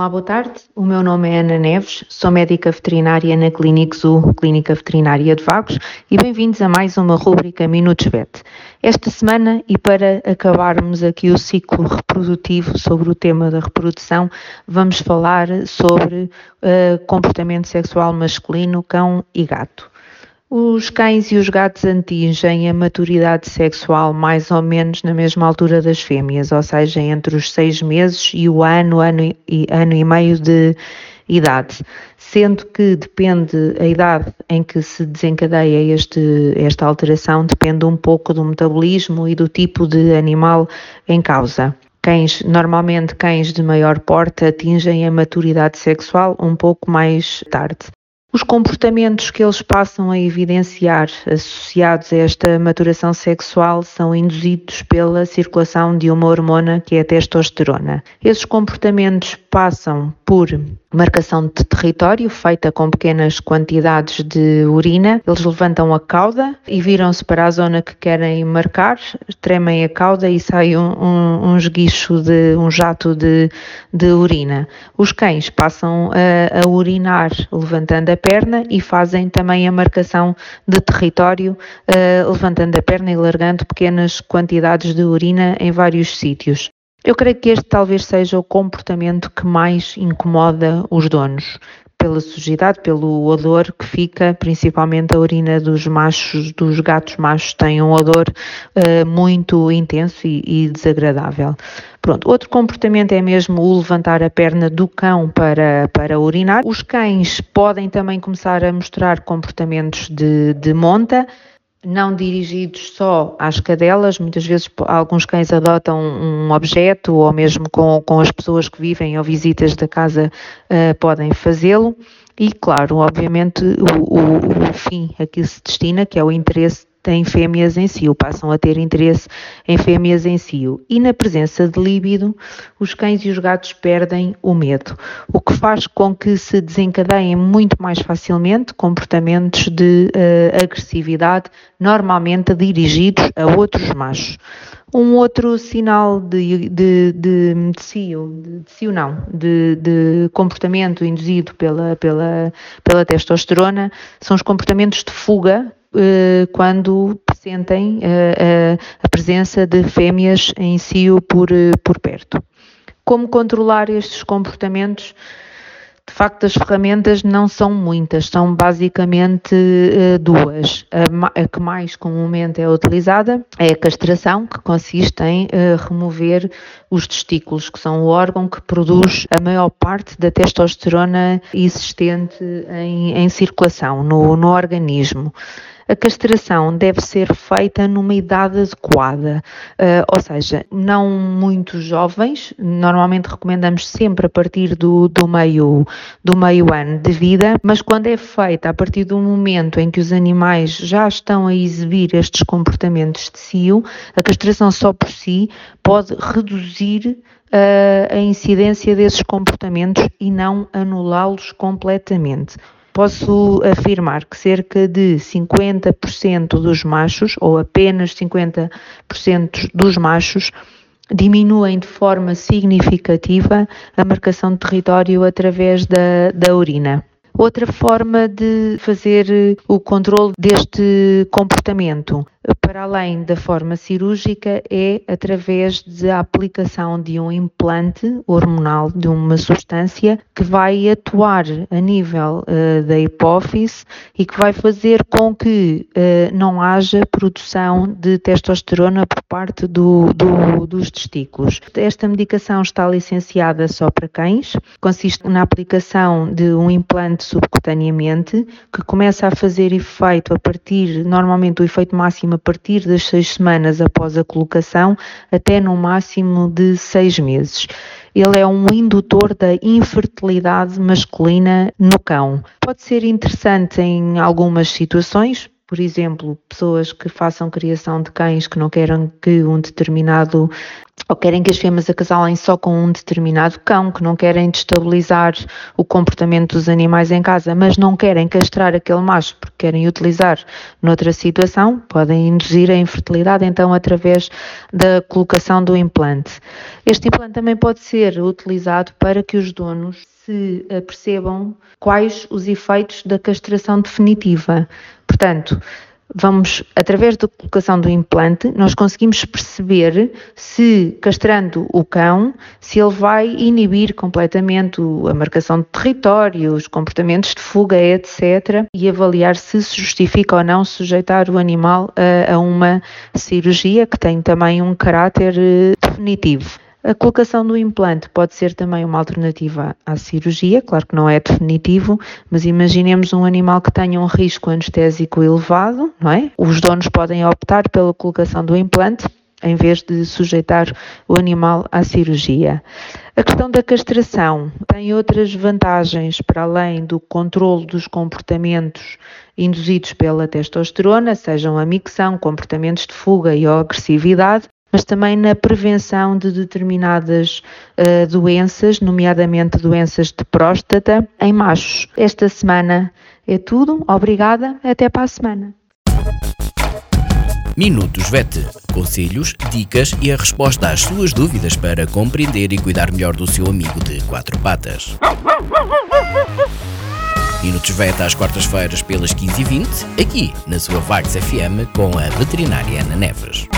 Olá, boa tarde. O meu nome é Ana Neves, sou médica veterinária na Clínica Zoo, Clínica Veterinária de Vagos, e bem-vindos a mais uma rúbrica Minutos Vet. Esta semana, e para acabarmos aqui o ciclo reprodutivo sobre o tema da reprodução, vamos falar sobre uh, comportamento sexual masculino, cão e gato. Os cães e os gatos atingem a maturidade sexual mais ou menos na mesma altura das fêmeas, ou seja, entre os seis meses e o ano, ano e, ano e meio de idade, sendo que depende a idade em que se desencadeia este, esta alteração, depende um pouco do metabolismo e do tipo de animal em causa. Cães, normalmente cães de maior porte atingem a maturidade sexual um pouco mais tarde. Os comportamentos que eles passam a evidenciar associados a esta maturação sexual são induzidos pela circulação de uma hormona que é a testosterona. Esses comportamentos passam por marcação de território feita com pequenas quantidades de urina. Eles levantam a cauda e viram-se para a zona que querem marcar, tremem a cauda e sai um, um, um esguicho de um jato de, de urina. Os cães passam a, a, urinar levantando a perna e fazem também a marcação de território uh, levantando a perna e largando pequenas quantidades de urina em vários sítios. Eu creio que este talvez seja o comportamento que mais incomoda os donos, pela sujidade, pelo odor que fica, principalmente a urina dos machos, dos gatos machos, tem um odor uh, muito intenso e, e, desagradável. Pronto, outro comportamento é mesmo o levantar a perna do cão para, para urinar. Os cães podem também começar a mostrar comportamentos de, de monta, não dirigidos só às cadelas, muitas vezes alguns cães adotam um objeto ou mesmo com, com as pessoas que vivem ou visitas da casa uh, podem fazê-lo. E, claro, obviamente, o, o, o fim a que se destina, que é o interesse têm fêmeas em cio, passam a ter interesse em fêmeas em cio. E na presença de líbido, os cães e os gatos perdem o medo, o que faz com que se desencadeiem muito mais facilmente comportamentos de uh, agressividade, normalmente dirigidos a outros machos. Um outro sinal de, de, de, de cio, de, de cio não, de, de comportamento induzido pela, pela, pela testosterona são os comportamentos de fuga quando sentem eh, a presença de fêmeas em cio por, eh, por perto. Como controlar estes comportamentos? De facto, as ferramentas não são muitas, são basicamente duas. A, que mais comumente é utilizada é a castração, que consiste em remover os testículos, que são o órgão que produz a maior parte da testosterona existente em, em circulação no, no organismo a castração deve ser feita numa idade adequada, uh, ou seja, não muito jovens, normalmente recomendamos sempre a partir do, do, meio, do meio ano de vida, mas quando é feita a partir do momento em que os animais já estão a exibir estes comportamentos de cio, a castração só por si pode reduzir uh, a incidência desses comportamentos e não anulá-los completamente posso afirmar que cerca de 50% dos machos, ou apenas 50% dos machos, diminuem de forma significativa a marcação de território através da, da urina. Outra forma de fazer o controle deste comportamento para além da forma cirúrgica, é através da aplicação de um implante hormonal, de uma substância que vai atuar a nível uh, da hipófise e que vai fazer com que uh, não haja produção de testosterona por parte do, do, dos testículos. Esta medicação está licenciada só para cães, consiste na aplicação de um implante subcutaneamente que começa a fazer efeito a partir, normalmente o efeito máximo a partir das seis semanas após a colocação até no máximo de seis meses. Ele é um indutor da infertilidade masculina no cão. Pode ser interessante em algumas situações, por exemplo, pessoas que façam criação de cães que não querem que um determinado ou querem que as fêmeas acasalem só com um determinado cão, que não querem destabilizar o comportamento dos animais em casa, mas não querem castrar aquele macho porque querem utilizar noutra situação, podem induzir a infertilidade então através da colocação do implante. Este implante também pode ser utilizado para que os donos se percebam quais os efeitos da castração definitiva. Portanto, vamos, através da colocação do implante, nós conseguimos perceber se, castrando o cão, se ele vai inibir completamente a marcação de território, os comportamentos de fuga, etc., e avaliar se se justifica ou não sujeitar o animal a, a uma cirurgia que tem também um caráter eh, definitivo. A colocação do implante pode ser também uma alternativa à cirurgia, claro que não é definitivo, mas imaginemos um animal que tenha um risco anestésico elevado, não é? Os donos podem optar pela colocação do implante em vez de sujeitar o animal à cirurgia. A questão da castração tem outras vantagens para além do controle dos comportamentos induzidos pela testosterona, sejam a micção, comportamentos de fuga e agressividade, mas também na prevenção de determinadas uh, doenças, nomeadamente doenças de próstata, em machos. Esta semana é tudo. Obrigada. Até para a semana. Minutos VET. Conselhos, dicas e a resposta às suas dúvidas para compreender e cuidar melhor do seu amigo de quatro patas. Minutos VET às quartas-feiras pelas 15h20, aqui na sua Vagos FM com a veterinária Ana Neves.